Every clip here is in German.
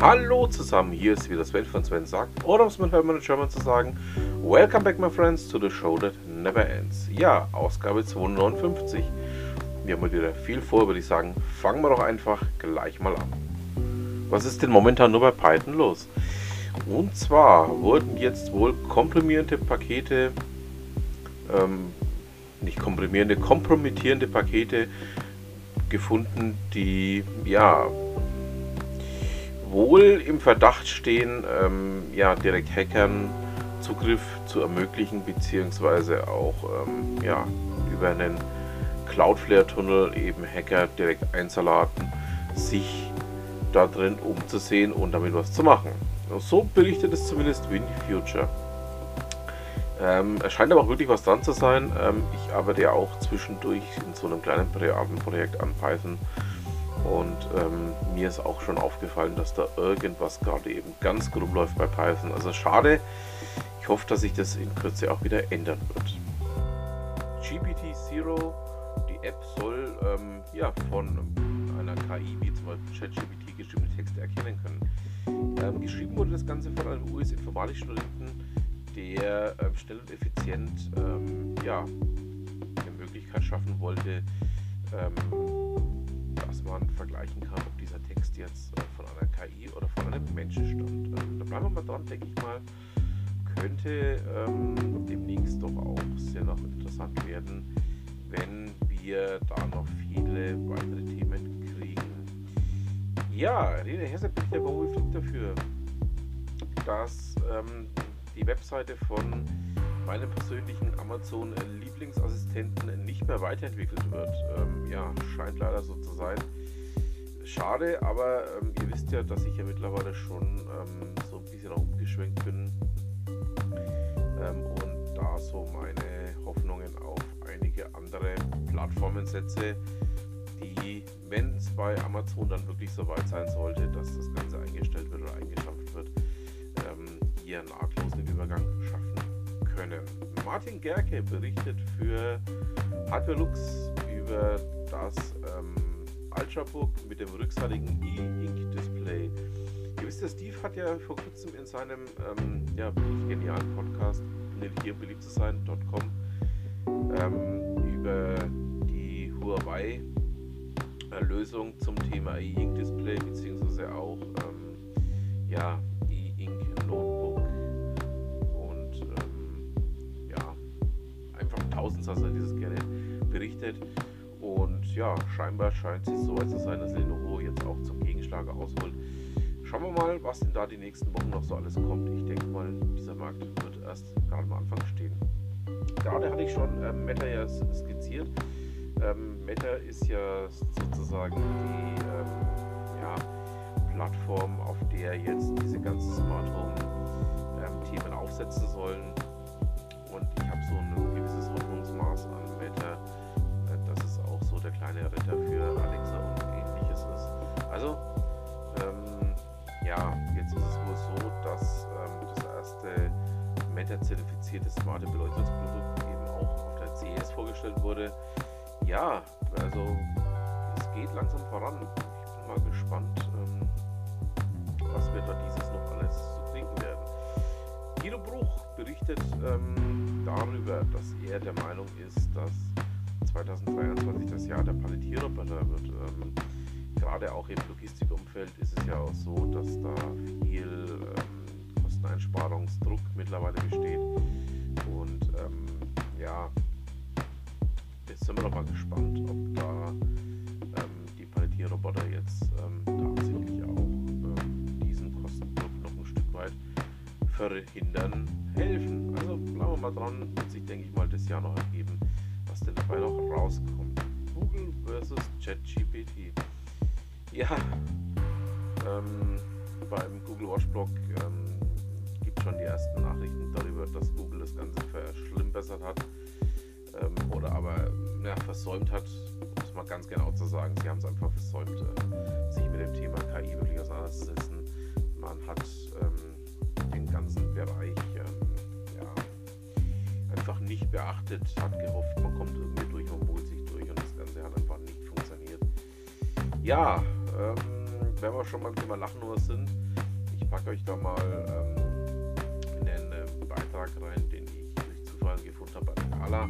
Hallo zusammen, hier ist wieder Sven von Sven sagt, oder um es mit Hermann German zu sagen, Welcome back my friends to the show that never ends. Ja, Ausgabe 259. Wir haben heute wieder viel vor, würde ich sagen, fangen wir doch einfach gleich mal an. Was ist denn momentan nur bei Python los? Und zwar wurden jetzt wohl komprimierende Pakete, ähm, nicht komprimierende, kompromittierende Pakete gefunden, die ja wohl im Verdacht stehen, ähm, ja, direkt Hackern Zugriff zu ermöglichen, beziehungsweise auch ähm, ja, über einen Cloudflare-Tunnel eben Hacker direkt einzuladen, sich da drin umzusehen und damit was zu machen. So berichtet es zumindest WinFuture. Ähm, es scheint aber auch wirklich was dran zu sein. Ähm, ich arbeite ja auch zwischendurch in so einem kleinen privaten Projekt an Python und ähm, mir ist auch schon aufgefallen, dass da irgendwas gerade eben ganz grob läuft bei Python. Also schade. Ich hoffe, dass sich das in Kürze auch wieder ändern wird. GPT-Zero, die App soll ähm, ja, von einer KI wie zum Beispiel ChatGPT geschriebene Texte erkennen können. Ähm, geschrieben wurde das Ganze von einem US-Informatikstudenten, der ähm, schnell und effizient ähm, ja, eine Möglichkeit schaffen wollte, ähm, man vergleichen kann, ob dieser Text jetzt äh, von einer KI oder von einem Menschen stammt. Ähm, da bleiben wir mal dran, denke ich mal. Könnte ähm, demnächst doch auch sehr noch interessant werden, wenn wir da noch viele weitere Themen kriegen. Ja, Rede Hesse bricht der fliegt dafür, dass ähm, die Webseite von meinem persönlichen Amazon-Lieblingsassistenten nicht mehr weiterentwickelt wird. Ähm, ja, scheint leider so zu sein. Schade, aber ähm, ihr wisst ja, dass ich ja mittlerweile schon ähm, so ein bisschen umgeschwenkt bin ähm, und da so meine Hoffnungen auf einige andere Plattformen setze, die, wenn es bei Amazon dann wirklich so weit sein sollte, dass das Ganze eingestellt wird oder eingeschafft wird, ähm, hier nahtlosen Übergang schaffen können. Martin Gerke berichtet für Hardwarelux über das ähm, Ultrabook mit dem rückseitigen E-Ink-Display. Ihr wisst ja, Steve hat ja vor kurzem in seinem ähm, ja, genialen Podcast, hier beliebt zu sein.com, ähm, über die Huawei Lösung zum Thema E-Ink-Display beziehungsweise auch ähm, ja, Tausendsasser dieses Gerät berichtet. Und ja, scheinbar scheint es so zu sein, dass Lenovo jetzt auch zum Gegenschlag ausholt. Schauen wir mal, was denn da die nächsten Wochen noch so alles kommt. Ich denke mal, dieser Markt wird erst gerade am Anfang stehen. Gerade hatte ich schon ähm, Meta ja skizziert. Ähm, Meta ist ja sozusagen die ähm, ja, Plattform, auf der jetzt diese ganzen Smart Home-Themen ähm, aufsetzen sollen. Und ich habe so ein smarte Beleuchtungsprodukt eben auch auf der CES vorgestellt wurde. Ja, also es geht langsam voran. Ich bin mal gespannt, ähm, was wir da dieses noch alles zu trinken werden. Guido Bruch berichtet ähm, darüber, dass er der Meinung ist, dass 2023 das Jahr der Palettierroboter wird. Ähm, gerade auch im Logistikumfeld ist es ja auch so, dass da viel ähm, Kosteneinsparungsdruck mittlerweile besteht. Und ähm, ja, jetzt sind wir noch mal gespannt, ob da ähm, die Palettierroboter jetzt ähm, tatsächlich auch diesen Kostendruck noch ein Stück weit verhindern helfen. Also bleiben wir mal dran, wird sich, denke ich mal, das Jahr noch ergeben, was denn dabei noch rauskommt. Google versus ChatGPT. Ja, ähm, beim Google Watch Blog ähm, schon die ersten Nachrichten darüber, dass Google das Ganze verschlimmbessert hat ähm, oder aber ja, versäumt hat, muss man ganz genau zu sagen. Sie haben es einfach versäumt, äh, sich mit dem Thema KI wirklich auseinanderzusetzen. Man hat ähm, den ganzen Bereich einfach nicht beachtet, hat gehofft, man kommt irgendwie durch, man holt sich durch und das Ganze hat einfach nicht funktioniert. Ja, ähm, wenn wir schon beim Thema Lachnummer sind, packe euch da mal ähm, äh, Beitrag rein, den ich durch Zufall gefunden habe bei Gala.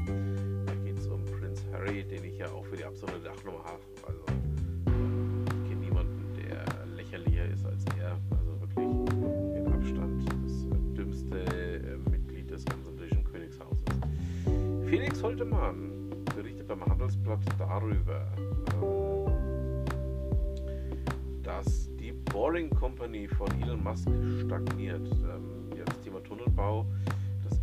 Da geht es um Prince Harry, den ich ja auch für die absolute Dachnummer habe. Also ich kenne niemanden, der lächerlicher ist als er. Also wirklich mit Abstand das dümmste äh, Mitglied des britischen Königshauses. Felix Holtemann berichtet beim Handelsblatt darüber, ähm, dass die Boring Company von Elon Musk stagniert. Ähm, ja, das Thema Tunnelbau,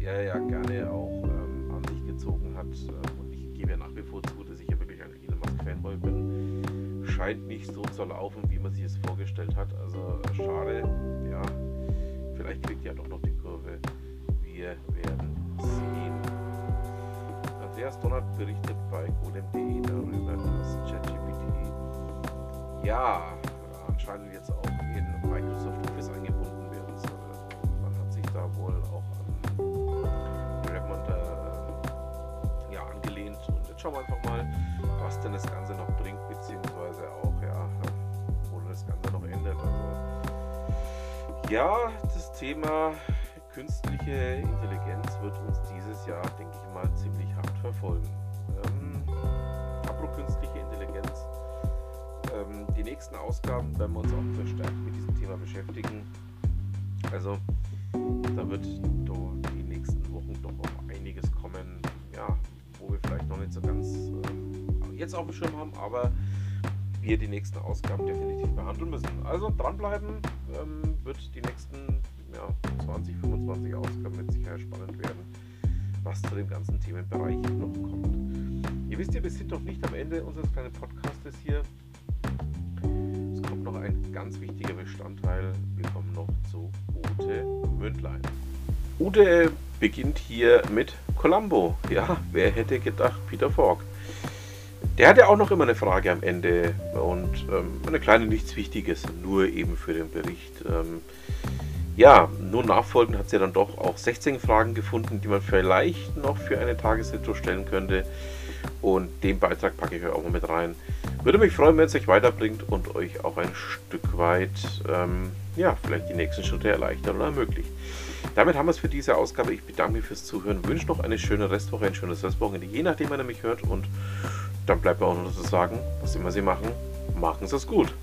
er ja gerne auch ähm, an sich gezogen hat. Ähm, und ich gebe ja nach wie vor zu, dass ich ja wirklich ein Elon Musk Fanboy bin. Scheint nicht so zu laufen, wie man sich es vorgestellt hat. Also äh, schade. Ja, vielleicht kriegt er doch noch die Kurve. Wir werden sehen. Andreas Donnert berichtet bei golem.de darüber, dass ChatGPT ja anscheinend jetzt auch in Microsoft schauen wir einfach mal, was denn das Ganze noch bringt, beziehungsweise auch, ja, wo das Ganze noch endet. Also, ja, das Thema künstliche Intelligenz wird uns dieses Jahr, denke ich mal, ziemlich hart verfolgen. Ähm, apropos künstliche Intelligenz, ähm, die nächsten Ausgaben werden wir uns auch verstärkt mit diesem Thema beschäftigen. Also da wird noch nicht so ganz ähm, jetzt auf dem Schirm haben, aber wir die nächsten Ausgaben definitiv behandeln müssen. Also dranbleiben ähm, wird die nächsten ja, 20, 25 Ausgaben mit Sicherheit spannend werden, was zu dem ganzen Themenbereich noch kommt. Ihr wisst ja, wir sind doch nicht am Ende unseres kleinen Podcastes hier. Es kommt noch ein ganz wichtiger Bestandteil. Wir kommen noch zu Ute Mündlein. Ute beginnt hier mit Columbo. Ja, wer hätte gedacht, Peter Falk. Der hat ja auch noch immer eine Frage am Ende und ähm, eine kleine nichts Wichtiges, nur eben für den Bericht. Ähm, ja, nur nachfolgend hat sie dann doch auch 16 Fragen gefunden, die man vielleicht noch für eine Tagesretro stellen könnte. Und den Beitrag packe ich euch auch mal mit rein. Würde mich freuen, wenn es euch weiterbringt und euch auch ein Stück weit, ähm, ja, vielleicht die nächsten Schritte erleichtert oder ermöglicht. Damit haben wir es für diese Ausgabe. Ich bedanke mich fürs Zuhören, wünsche noch eine schöne Restwoche, ein schönes Restwochenende, je nachdem, wann ihr mich hört. Und dann bleibt mir auch noch zu sagen, was immer Sie machen, machen Sie es gut.